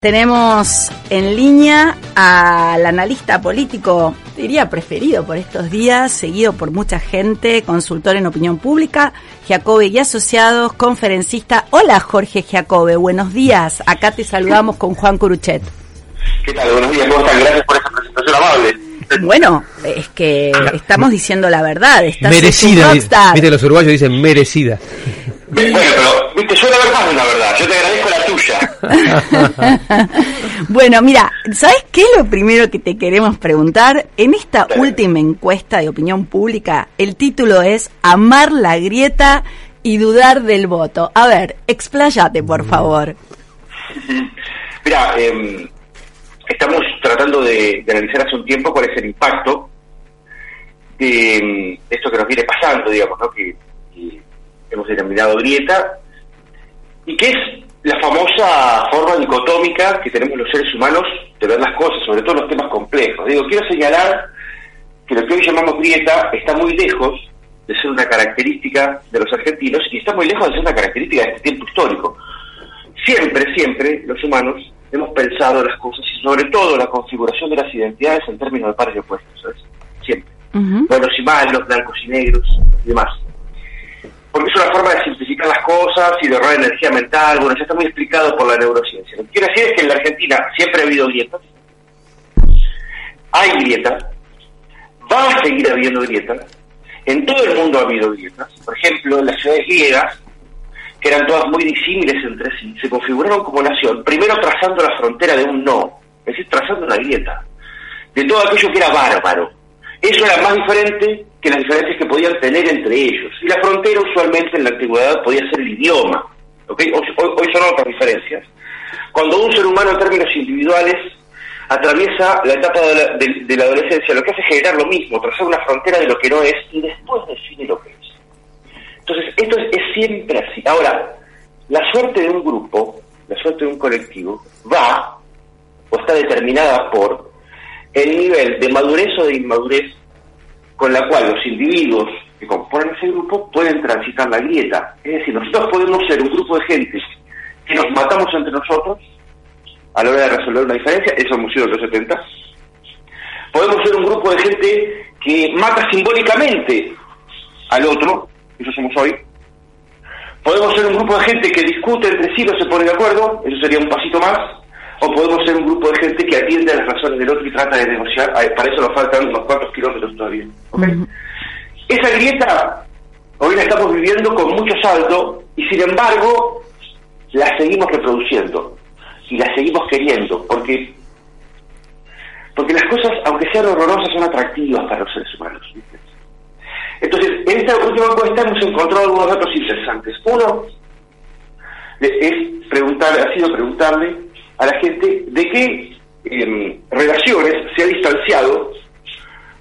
Tenemos en línea al analista político, diría preferido por estos días, seguido por mucha gente, consultor en opinión pública, Jacobe y Asociados, conferencista. Hola Jorge Jacobe, buenos días. Acá te saludamos con Juan Curuchet. ¿Qué tal? Buenos días, ¿cómo están? Gracias por esa presentación amable. Bueno, es que estamos diciendo la verdad. Estás merecida. Viste, los uruguayos dicen merecida. Bueno, pero, viste, yo la verdad es la verdad. Yo te agradezco bueno, mira, ¿sabes qué es lo primero que te queremos preguntar? En esta última encuesta de opinión pública, el título es Amar la grieta y dudar del voto. A ver, expláyate, por favor. Mira, em, estamos tratando de, analizar hace un tiempo cuál es el impacto de, em, esto que nos viene pasando, digamos, ¿no? que hemos denominado grieta, y que es la famosa forma dicotómica que tenemos los seres humanos de ver las cosas, sobre todo los temas complejos. Digo, quiero señalar que lo que hoy llamamos grieta está muy lejos de ser una característica de los argentinos y está muy lejos de ser una característica de este tiempo histórico. Siempre, siempre los humanos hemos pensado las cosas y sobre todo la configuración de las identidades en términos de pares y opuestos, ¿sabes? Siempre. Buenos y malos, blancos y negros y demás porque es una forma de simplificar las cosas y de ahorrar energía mental. Bueno, ya está muy explicado por la neurociencia. Lo que quiero decir es que en la Argentina siempre ha habido grietas, hay grietas, va a seguir habiendo grietas, en todo el mundo ha habido grietas. Por ejemplo, en las ciudades griegas, que eran todas muy disímiles entre sí, se configuraron como nación, primero trazando la frontera de un no, es decir, trazando una grieta, de todo aquello que era bárbaro. Eso era más diferente que las diferencias que podían tener entre ellos. Y la frontera usualmente en la antigüedad podía ser el idioma. ¿okay? Hoy, son otras diferencias. Cuando un ser humano en términos individuales atraviesa la etapa de la, adolescencia, lo que hace es generar lo mismo, trazar una frontera de lo que no es y después define lo que es. Entonces, esto es, es siempre así. Ahora, la suerte de un grupo, la suerte de un colectivo, va o está determinada por el nivel de madurez o de inmadurez con la cual los individuos que componen ese grupo pueden transitar la grieta. Es decir, nosotros podemos ser un grupo de gente que nos matamos entre nosotros a la hora de resolver una diferencia, eso hemos sido los 70. Podemos ser un grupo de gente que mata simbólicamente al otro, eso somos hoy. Podemos ser un grupo de gente que discute entre sí, no se pone de acuerdo, eso sería un pasito más o podemos ser un grupo de gente que atiende a las razones del otro y trata de negociar. Para eso nos faltan unos cuantos kilómetros todavía. Esa grieta hoy la estamos viviendo con mucho salto y sin embargo la seguimos reproduciendo y la seguimos queriendo porque porque las cosas, aunque sean horrorosas, son atractivas para los seres humanos. Entonces, en esta última encuesta hemos encontrado algunos datos interesantes. Uno es preguntar, ha sido preguntarle a la gente de qué em, relaciones se ha distanciado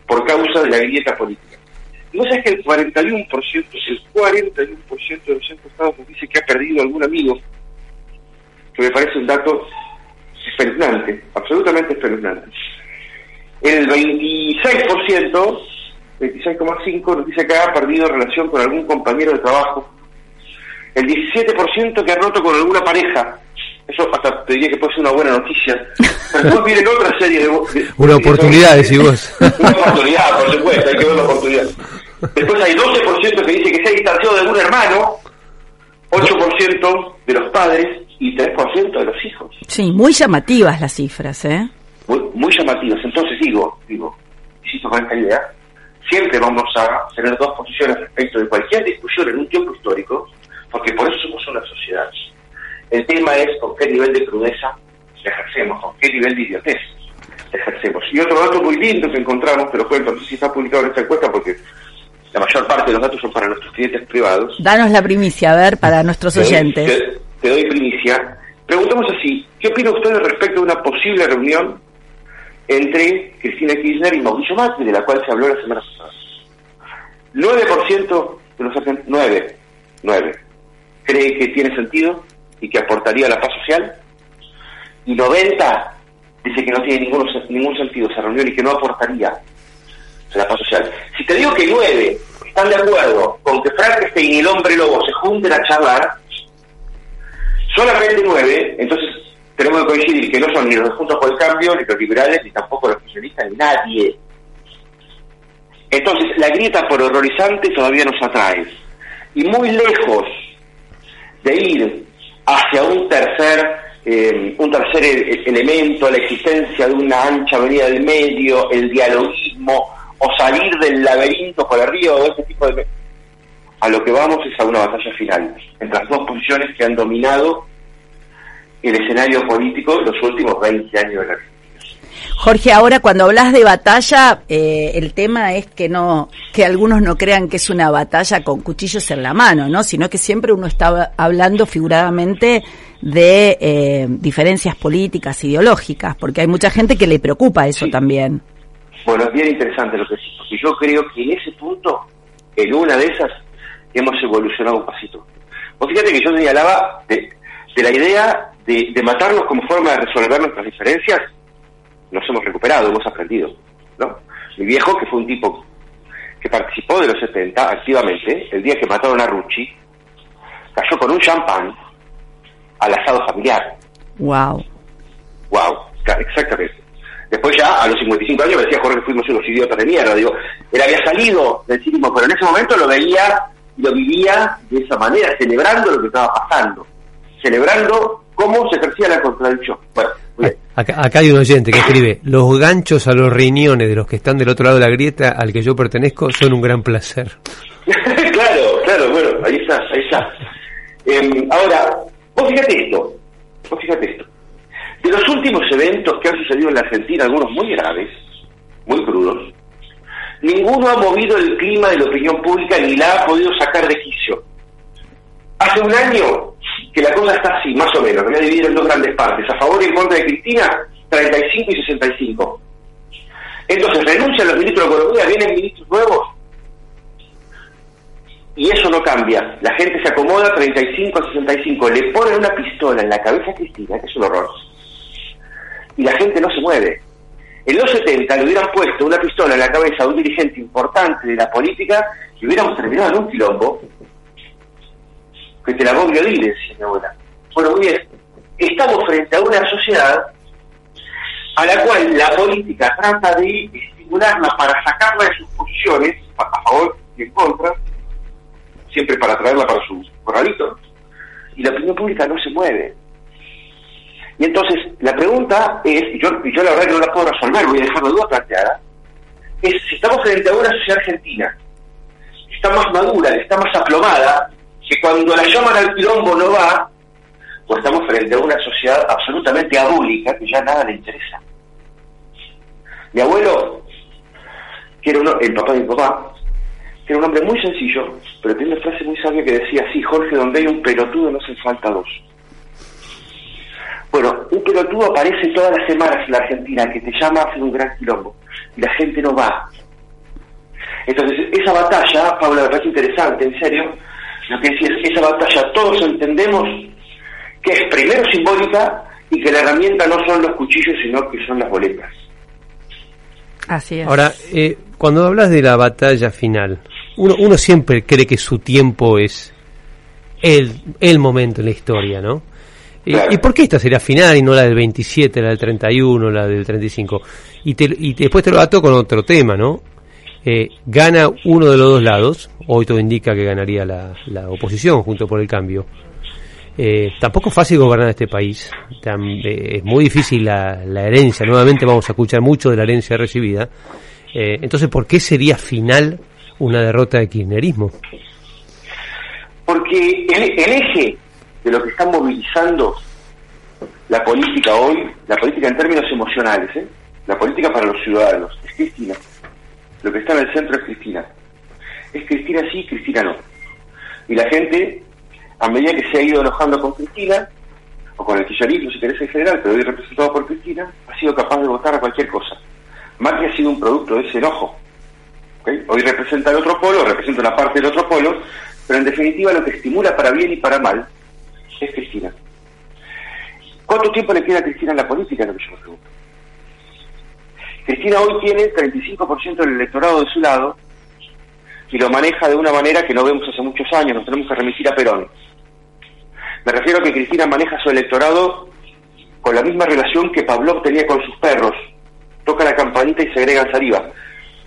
por causa de la grieta política. ¿No sabes que el 41%, el 41% de los encuestados nos dice que ha perdido algún amigo? Que me parece un dato espeluznante, absolutamente espeluznante. El 26%, 26,5% nos dice que ha perdido relación con algún compañero de trabajo. El 17% que ha roto con alguna pareja eso hasta te diría que puede ser una buena noticia. Pero después viene otra serie de... una oportunidad, decís vos. Una oportunidad, por supuesto, hay que ver la oportunidad. Después hay 12% que dice que se ha distanciado de algún hermano, 8% de los padres y 3% de los hijos. Sí, muy llamativas las cifras, ¿eh? Muy, muy llamativas. Entonces digo, digo, insisto con esta idea, siempre vamos a tener dos posiciones respecto de cualquier discusión en un tiempo histórico, porque por eso somos una sociedad. El tema es con qué nivel de crudeza ejercemos, con qué nivel de idiotez ejercemos. Y otro dato muy lindo que encontramos, pero cuento, no sé si está publicado en esta encuesta porque la mayor parte de los datos son para nuestros clientes privados. Danos la primicia, a ver, para nuestros oyentes. te, doy primicia. preguntamos así, ¿qué opina usted respecto a una posible reunión entre Cristina Kirchner y Mauricio Macri, de la cual se habló la semana pasada? 9% de los argentinos, 9, 9, cree que tiene sentido y que aportaría a la paz social, y 90 dice que no tiene ningún, ningún sentido esa reunión y que no aportaría a la paz social. Si te digo que 9 están de acuerdo con que Frankenstein y el hombre lobo se junten a charlar, solamente 9, entonces tenemos que coincidir que no son ni los Juntos por el Cambio, ni los liberales, ni tampoco los socialistas, ni nadie. Entonces, la grieta por horrorizante todavía nos atrae. Y muy lejos de ir hacia un tercer eh, un tercer e-, elemento, la existencia de una ancha avenida del medio, el dialogismo, o salir del laberinto por arriba o ese tipo de... A lo que vamos es a una batalla final, entre las dos posiciones que han dominado el escenario político los últimos 20 años de la Jorge, ahora cuando hablas de batalla, eh, el tema es que no, que algunos no crean que es una batalla con cuchillos en la mano, ¿no? Sino que siempre uno está hablando figuradamente de eh, diferencias políticas, ideológicas, porque hay mucha gente que le preocupa eso también. Bueno, es bien interesante lo que decís, porque yo creo que en ese punto, en una de esas, hemos evolucionado un pasito. Vos fíjate que yo señalaba de, de la idea de, de matarnos como forma de resolver nuestras diferencias, nos hemos recuperado, hemos aprendido, ¿no? Mi viejo, que fue un tipo que participó de los 70 activamente, el día que mataron a Rucci, cayó con un champán al asado familiar. Wow. Wow, exactamente. Después ya, a los 55 años, me decía Jorge, fuimos unos idiotas de mierda. Digo, él había salido del cinismo, pero en ese momento lo veía y lo vivía de esa manera, celebrando lo que estaba pasando. Celebrando cómo se ejercía la contradicción. Bueno, Acá, hay un oyente que escribe, los ganchos a los riñones de los que están del otro lado de la grieta al que yo pertenezco son un gran placer. claro, claro, bueno, ahí está, ahí está. Em, ahora, vos fíjate esto, vos fíjate esto. De los últimos eventos que han sucedido en la Argentina, algunos muy graves, muy crudos, ninguno ha movido el clima de la opinión pública ni la ha podido sacar de quicio. Hace un año que la cosa está así, más o menos, voy a dividir en dos grandes partes, a favor y en contra de Cristina, 35 y 65. Entonces renuncian los ministros de Economía, vienen ministros nuevos, y eso no cambia. La gente se acomoda 35 a 65, le ponen una pistola en la cabeza a Cristina, que es un horror, y la gente no se mueve. En los 70 le hubieran puesto una pistola en la cabeza a un dirigente importante de la política y hubiéramos terminado en un quilombo que te la voy a decía mi abuela. Bueno, muy bien, estamos frente a una sociedad a la cual la política trata de estimularla para sacarla de sus posiciones, a favor y en contra, siempre para traerla para su corralito, y la opinión pública no se mueve. Y entonces, la pregunta es, y yo, yo la verdad que no la puedo resolver, voy a dejar la duda planteada, es si estamos frente a una sociedad argentina, está más madura, está más aplomada, que cuando la llaman al quilombo no va, pues estamos frente a una sociedad absolutamente abúlica que ya nada le interesa. Mi abuelo, era el papá de mi papá, que era un hombre muy sencillo, pero tiene una frase muy sabia que decía así, Jorge, donde hay un pelotudo no hace falta dos. Bueno, un pelotudo aparece todas las semanas en la Argentina que te llama a hacer un gran quilombo y la gente no va. Entonces, esa batalla, Paula, me parece interesante, en serio, lo que decía esa batalla todos entendemos que es primero simbólica y que la herramienta no son los cuchillos, sino que son las boletas. Así es. Ahora, eh, cuando hablas de la batalla final, uno, uno siempre cree que su tiempo es el, el momento en la historia, ¿no? ¿Y por qué esta sería final y no la del 27, la del 31, la del 35? Y, te, y después te lo ato con otro tema, ¿no? Eh, gana uno de los dos lados, hoy todo indica que ganaría la, oposición junto por el cambio. Eh, tampoco es fácil gobernar este país, eh, es muy difícil la, herencia, nuevamente vamos a escuchar mucho de la herencia recibida. entonces, ¿por qué sería final una derrota de kirchnerismo? Porque el eje de lo que está movilizando la política hoy, la política en términos emocionales, la política para los ciudadanos, es Cristina. Lo que está en el centro es Cristina. Es Cristina sí, Cristina no. Y la gente, a medida que se ha ido enojando con Cristina, o con el kirchnerismo, si querés en general, pero hoy representado por Cristina, ha sido capaz de votar a cualquier cosa. Macri ha sido un producto de ese enojo. Hoy representa el otro polo, representa una parte del otro polo, pero en definitiva lo que estimula para bien y para mal es Cristina. ¿Cuánto tiempo le queda a Cristina en la política? lo que yo me pregunto. Cristina hoy tiene el 35% del electorado de su lado y lo maneja de una manera que no vemos hace muchos años, nos tenemos que remitir a Perón. Me refiero a que Cristina maneja su electorado con la misma relación que Pavlov tenía con sus perros. Toca la campanita y segregan saliva.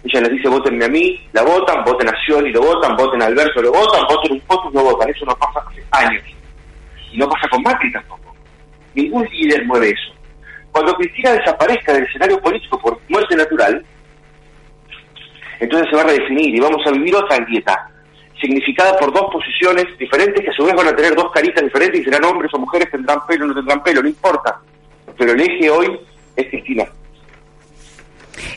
Ella les dice, votenme a mí, la votan, voten a y lo votan, voten a Alberto, lo votan, voten un poco, lo votan. Eso no pasa hace años. Y no pasa con Macri tampoco. Ningún líder mueve eso. Cuando Cristina desaparezca del escenario político por muerte natural, entonces se va a redefinir y vamos a vivir otra dieta, significada por dos posiciones diferentes que a su vez van a tener dos caritas diferentes y serán hombres o mujeres, tendrán pelo o no tendrán pelo, no importa. Pero el eje hoy es Cristina.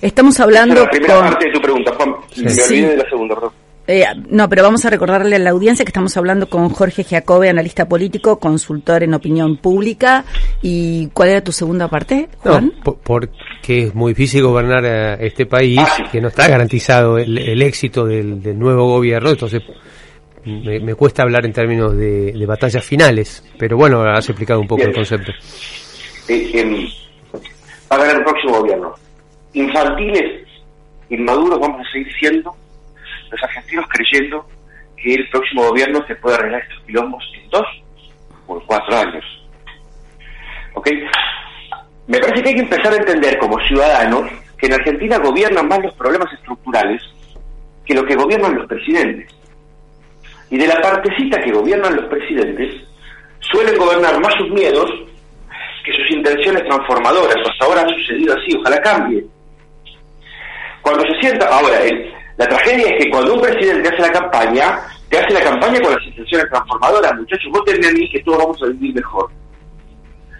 Estamos hablando. la primera parte de tu pregunta, Juan. Me olvidé de la segunda, perdón. Eh, no, pero vamos a recordarle a la audiencia que estamos hablando con Jorge Giacobbe, analista político, consultor en opinión pública. ¿Y cuál era tu segunda parte, Juan? porque es muy difícil gobernar a este país, que no está garantizado el, éxito del, nuevo gobierno, entonces me, cuesta hablar en términos de, batallas finales, pero bueno, has explicado un poco el concepto. Eh, em, va a ganar el próximo gobierno. Infantiles, inmaduros vamos a seguir siendo los argentinos creyendo que el próximo gobierno se puede arreglar estos quilombos en dos o cuatro años. ¿Ok? Me parece que hay que empezar a entender como ciudadanos que en Argentina gobiernan más los problemas estructurales que lo que gobiernan los presidentes. Y de la partecita que gobiernan los presidentes, suelen gobernar más sus miedos que sus intenciones transformadoras. Hasta ahora ha sucedido así, ojalá cambie. Cuando se sienta, ahora, el, la tragedia es que cuando un presidente hace la campaña, te hace la campaña con las intenciones transformadoras. Muchachos, votenme a mí que todos vamos a vivir mejor.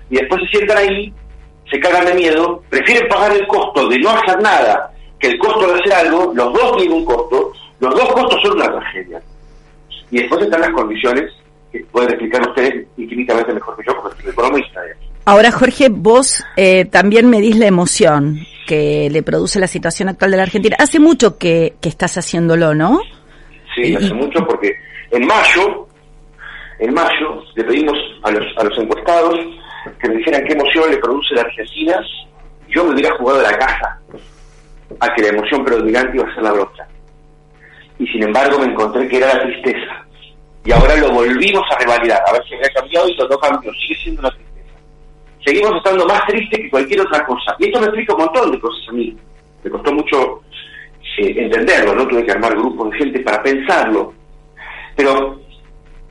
Y después se sientan ahí, se cagan de miedo, prefieren pagar el costo de no hacer nada que el costo de hacer algo. Los dos tienen un costo, los dos costos son una tragedia. Y después están las condiciones que pueden explicar ustedes infinitamente mejor que yo, porque soy economista. Ahora, Jorge, vos eh, también medís la emoción que le produce la situación actual de la Argentina. Hace mucho que, estás haciéndolo, ¿no? Sí, hace mucho porque en mayo, en mayo le pedimos a los, a los encuestados que me dijeran qué emoción le produce la Argentina. Yo me hubiera jugado la casa a que la emoción predominante iba a ser la bronca. Y sin embargo me encontré que era la tristeza. Y ahora lo volvimos a revalidar, a ver si había cambiado y todo cambió, sigue siendo la tristeza seguimos estando más tristes que cualquier otra cosa. Y esto me explica un montón de cosas a mí. Me costó mucho eh, entenderlo, ¿no? Tuve que armar grupos de gente para pensarlo. Pero,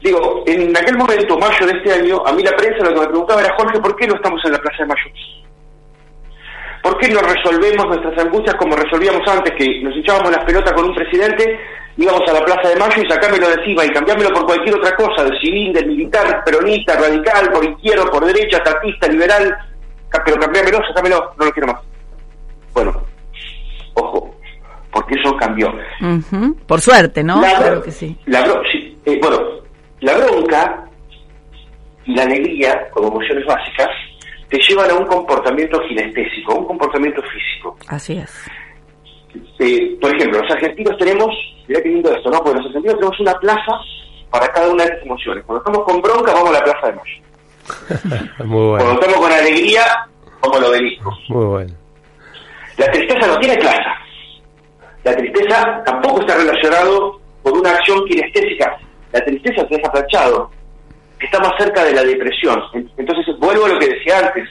digo, en aquel momento, mayo de este año, a mí la prensa lo que me preguntaba era, Jorge, ¿por qué no estamos en la Plaza de Mayo? ¿Por qué no resolvemos nuestras angustias como resolvíamos antes, que nos echábamos las pelotas con un presidente íbamos a la Plaza de Mayo y sacármelo de encima y cambiármelo por cualquier otra cosa, de civil, de militar, peronista, radical, por izquierdo, por derecha, tatista, liberal, pero cambiármelo, sacámelo, no lo quiero más. Bueno, ojo, porque eso cambió. Por suerte, ¿no? claro que sí. La, eh, bueno, la bronca y la alegría, como emociones básicas, te llevan a un comportamiento ginestésico, a un comportamiento físico. Así es. Eh, por ejemplo, los argentinos tenemos, mirá qué lindo esto, ¿no? Porque los argentinos tenemos una plaza para cada una de esas emociones. Cuando estamos con bronca, vamos a la plaza de Mayo. Muy bueno. Cuando estamos con alegría, vamos al obelisco. Muy bueno. La tristeza no tiene plaza. La tristeza tampoco está relacionado con una acción kinestésica. La tristeza se deja planchado. Está más cerca de la depresión. Entonces, vuelvo a lo que decía antes.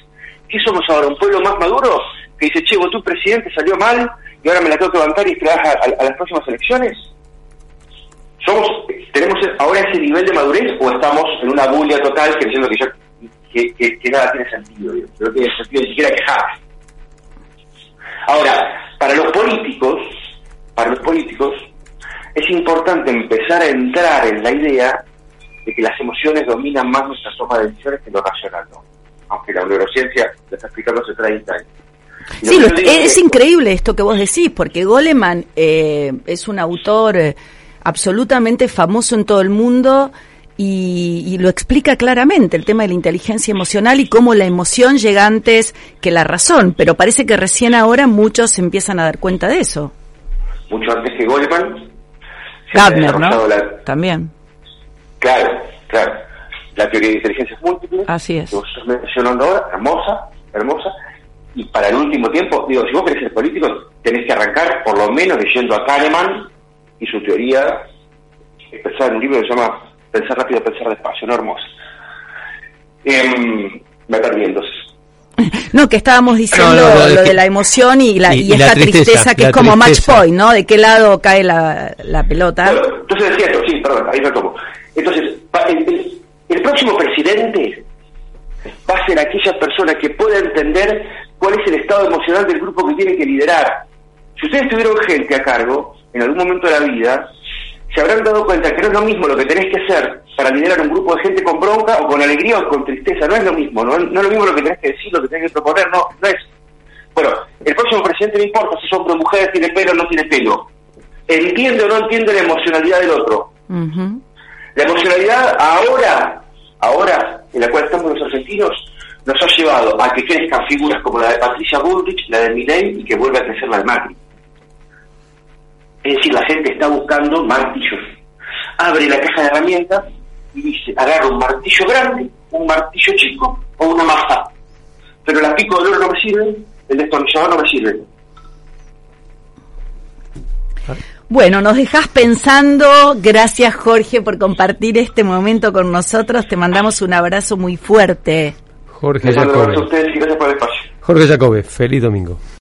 ¿Qué somos ahora? ¿Un pueblo más maduro? Que dice, che, vos tu presidente salió mal, y ahora me la tengo que bancar y esperar a, las próximas elecciones? ¿Somos, ¿Tenemos ahora ese nivel de madurez o estamos en una bulia total creyendo que, ya, que, nada tiene sentido? Que no tiene sentido ni siquiera quejarse. Ahora, para los políticos, para los políticos, es importante empezar a entrar en la idea de que las emociones dominan más nuestra toma de decisiones que lo racional, ¿no? aunque la neurociencia lo está explicando hace 30 años. Sí, es, increíble esto que vos decís, porque Goleman eh, es un autor eh, absolutamente famoso en todo el mundo y, lo explica claramente, el tema de la inteligencia emocional y cómo la emoción llega antes que la razón, pero parece que recién ahora muchos se empiezan a dar cuenta de eso. Mucho antes que Goldman. Gardner, ¿no? También. Claro, claro. La teoría de inteligencias múltiples. Así es. Que vos estás mencionando ahora, hermosa, hermosa. Y para el último tiempo, digo, si vos querés ser político, tenés que arrancar por lo menos leyendo a Kahneman y su teoría expresada en un libro que se llama Pensar rápido, pensar despacio, no hermosa. Eh, me perdí entonces. No, que estábamos diciendo lo de la emoción y, la, y, esta tristeza, que es como match point, ¿no? De qué lado cae la, la pelota. entonces decía esto, sí, perdón, ahí retomo. Entonces, el, el, próximo presidente va a ser aquella persona que pueda entender cuál es el estado emocional del grupo que tiene que liderar. Si ustedes tuvieron gente a cargo en algún momento de la vida, se habrán dado cuenta que no es lo mismo lo que tenés que hacer para liderar un grupo de gente con bronca o con alegría o con tristeza, no es lo mismo, no, no es lo mismo lo que tenés que decir, lo que tenés que proponer, no, no es. Bueno, el próximo presidente no importa si es hombre o mujer, tiene pelo o no tiene pelo. Entiende o no entiende la emocionalidad del otro. La emocionalidad ahora, ahora, en la cual estamos los argentinos, nos ha llevado a que crezcan figuras como la de Patricia Bullrich, la de Milei y que vuelva a crecer la de. Es decir, la gente está buscando martillos. Abre la caja de herramientas y dice, agarra un martillo grande, un martillo chico o una masa. Pero la pico de oro no me sirve, el destornillador no me sirve. Bueno, nos dejas pensando. Gracias Jorge por compartir este momento con nosotros. Te mandamos un abrazo muy fuerte. Jorge Jacobe. Jorge Jacobe, feliz domingo.